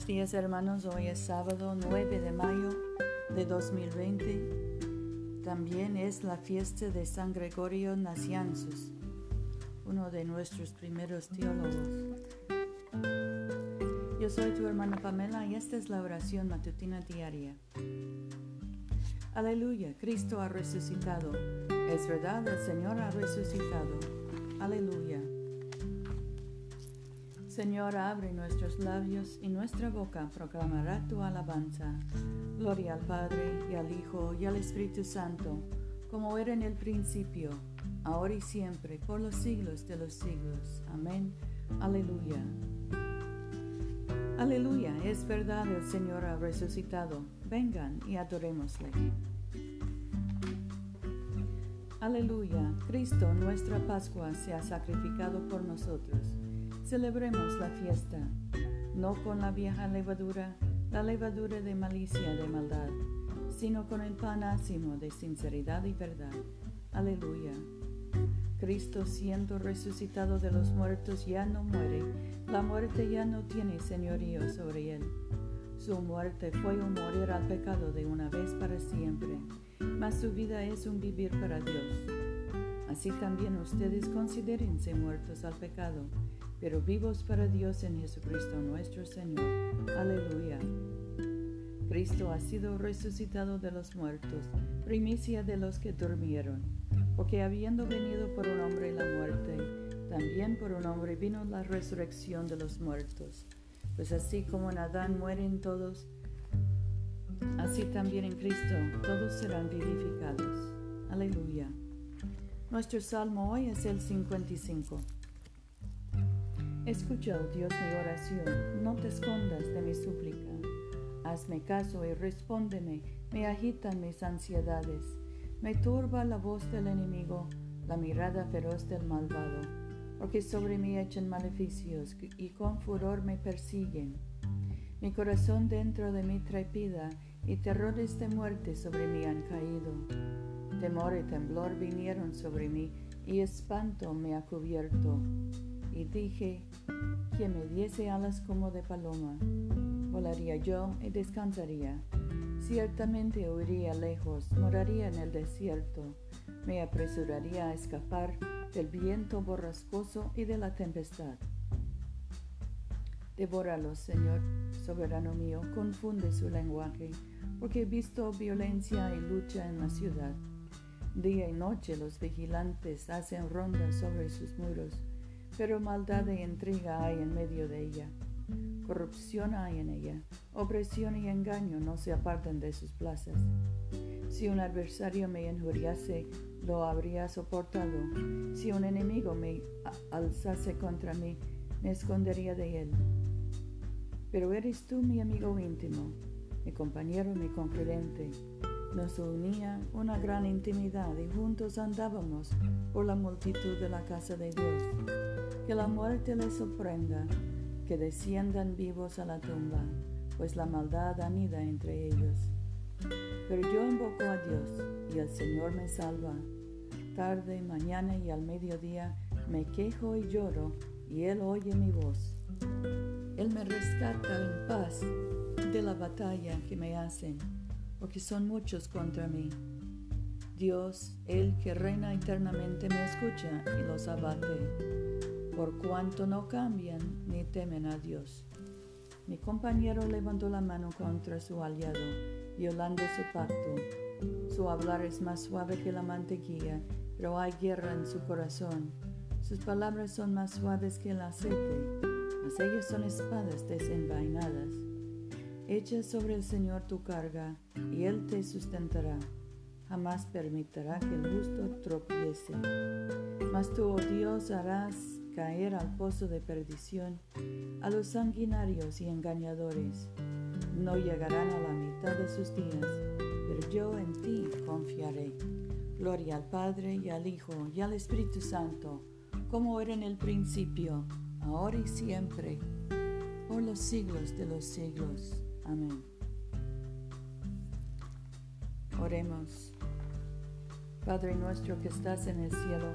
Buenos días hermanos, hoy es sábado 9 de mayo de 2020. También es la fiesta de San Gregorio Nacianzus, uno de nuestros primeros teólogos. Yo soy tu hermana Pamela y esta es la oración matutina diaria. Aleluya, Cristo ha resucitado. Es verdad, el Señor ha resucitado. Aleluya. Señor, abre nuestros labios y nuestra boca proclamará tu alabanza. Gloria al Padre y al Hijo y al Espíritu Santo, como era en el principio, ahora y siempre, por los siglos de los siglos. Amén. Aleluya. Aleluya, es verdad, el Señor ha resucitado. Vengan y adorémosle. Aleluya, Cristo, nuestra Pascua, se ha sacrificado por nosotros. Celebremos la fiesta, no con la vieja levadura, la levadura de malicia, de maldad, sino con el pan ácimo de sinceridad y verdad. Aleluya. Cristo siendo resucitado de los muertos ya no muere, la muerte ya no tiene señorío sobre él. Su muerte fue un morir al pecado de una vez para siempre, mas su vida es un vivir para Dios. Así también ustedes considérense muertos al pecado pero vivos para Dios en Jesucristo nuestro Señor. Aleluya. Cristo ha sido resucitado de los muertos, primicia de los que durmieron, porque habiendo venido por un hombre la muerte, también por un hombre vino la resurrección de los muertos. Pues así como en Adán mueren todos, así también en Cristo todos serán vivificados. Aleluya. Nuestro salmo hoy es el 55. Escucha, oh Dios, mi oración, no te escondas de mi súplica. Hazme caso y respóndeme, me agitan mis ansiedades, me turba la voz del enemigo, la mirada feroz del malvado, porque sobre mí echan maleficios y con furor me persiguen. Mi corazón dentro de mí trepida y terrores de muerte sobre mí han caído. Temor y temblor vinieron sobre mí y espanto me ha cubierto y dije que me diese alas como de paloma. Volaría yo y descansaría. Ciertamente huiría lejos, moraría en el desierto, me apresuraría a escapar del viento borrascoso y de la tempestad. Devóralo, Señor, soberano mío, confunde su lenguaje, porque he visto violencia y lucha en la ciudad. Día y noche los vigilantes hacen rondas sobre sus muros pero maldad e intriga hay en medio de ella. Corrupción hay en ella. Opresión y engaño no se apartan de sus plazas. Si un adversario me injuriase, lo habría soportado. Si un enemigo me alzase contra mí, me escondería de él. Pero eres tú mi amigo íntimo, mi compañero, mi confidente. Nos unía una gran intimidad y juntos andábamos por la multitud de la casa de Dios que la muerte les sorprenda, que desciendan vivos a la tumba, pues la maldad anida entre ellos. Pero yo invoco a Dios y el Señor me salva. Tarde, mañana y al mediodía me quejo y lloro y Él oye mi voz. Él me rescata en paz de la batalla que me hacen, porque son muchos contra mí. Dios, el que reina eternamente, me escucha y los abate por cuanto no cambian ni temen a Dios. Mi compañero levantó la mano contra su aliado, violando su pacto. Su hablar es más suave que la mantequilla, pero hay guerra en su corazón. Sus palabras son más suaves que el aceite, mas ellas son espadas desenvainadas. Echa sobre el Señor tu carga, y Él te sustentará. Jamás permitirá que el justo tropiece. Mas tú, oh Dios, harás caer al pozo de perdición, a los sanguinarios y engañadores. No llegarán a la mitad de sus días, pero yo en ti confiaré. Gloria al Padre y al Hijo y al Espíritu Santo, como era en el principio, ahora y siempre, por los siglos de los siglos. Amén. Oremos. Padre nuestro que estás en el cielo,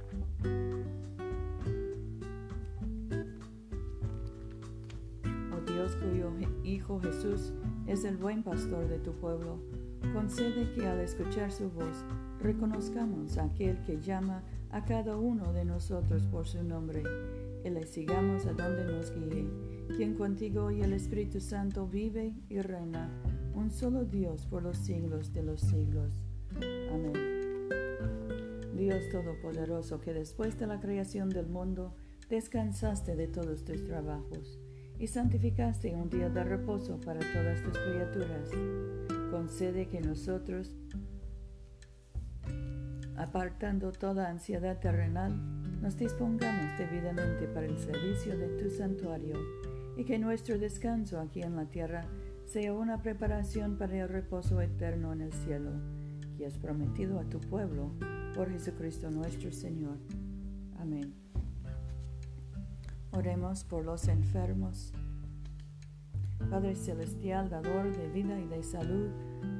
Jesús es el buen pastor de tu pueblo, concede que al escuchar su voz reconozcamos a aquel que llama a cada uno de nosotros por su nombre y le sigamos a donde nos guíe, quien contigo y el Espíritu Santo vive y reina, un solo Dios por los siglos de los siglos. Amén. Dios Todopoderoso, que después de la creación del mundo descansaste de todos tus trabajos y santificaste un día de reposo para todas tus criaturas. Concede que nosotros, apartando toda ansiedad terrenal, nos dispongamos debidamente para el servicio de tu santuario y que nuestro descanso aquí en la tierra sea una preparación para el reposo eterno en el cielo, que has prometido a tu pueblo por Jesucristo nuestro Señor. Amén. Oremos por los enfermos. Padre Celestial, dador de vida y de salud,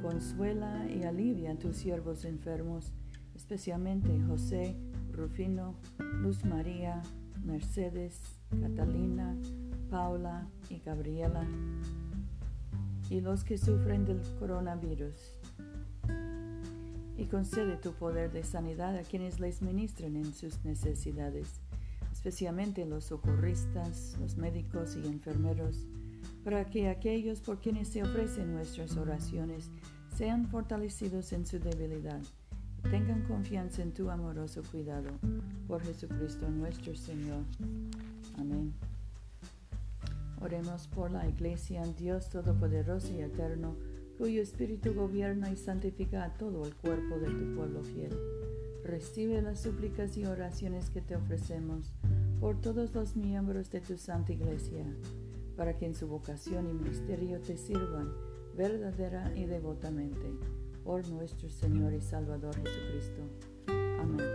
consuela y alivia a tus siervos enfermos, especialmente José, Rufino, Luz María, Mercedes, Catalina, Paula y Gabriela, y los que sufren del coronavirus. Y concede tu poder de sanidad a quienes les ministren en sus necesidades especialmente los socorristas, los médicos y enfermeros, para que aquellos por quienes se ofrecen nuestras oraciones sean fortalecidos en su debilidad y tengan confianza en tu amoroso cuidado. Por Jesucristo nuestro Señor. Amén. Oremos por la Iglesia, Dios Todopoderoso y Eterno, cuyo Espíritu gobierna y santifica a todo el cuerpo de tu pueblo fiel. Recibe las súplicas y oraciones que te ofrecemos por todos los miembros de tu Santa Iglesia, para que en su vocación y ministerio te sirvan verdadera y devotamente, por nuestro Señor y Salvador Jesucristo. Amén.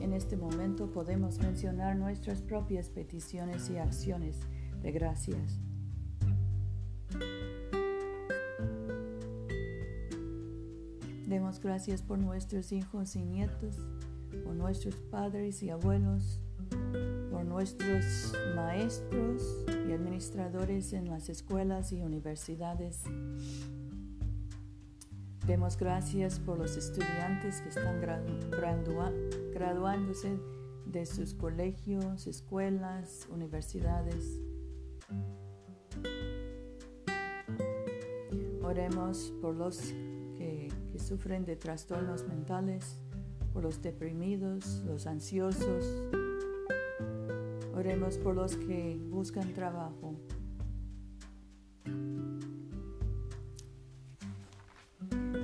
En este momento podemos mencionar nuestras propias peticiones y acciones de gracias. Demos gracias por nuestros hijos y nietos, por nuestros padres y abuelos, por nuestros maestros y administradores en las escuelas y universidades. Demos gracias por los estudiantes que están graduándose de sus colegios, escuelas, universidades. Oremos por los que, sufren de trastornos mentales, por los deprimidos, los ansiosos, Oremos por los que buscan trabajo.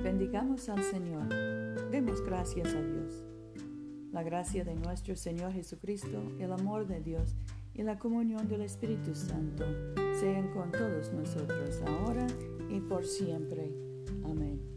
Bendigamos al Señor. Demos gracias a Dios. La gracia de nuestro Señor Jesucristo, el amor de Dios y la comunión del Espíritu Santo sean con todos nosotros ahora y por siempre. Amén.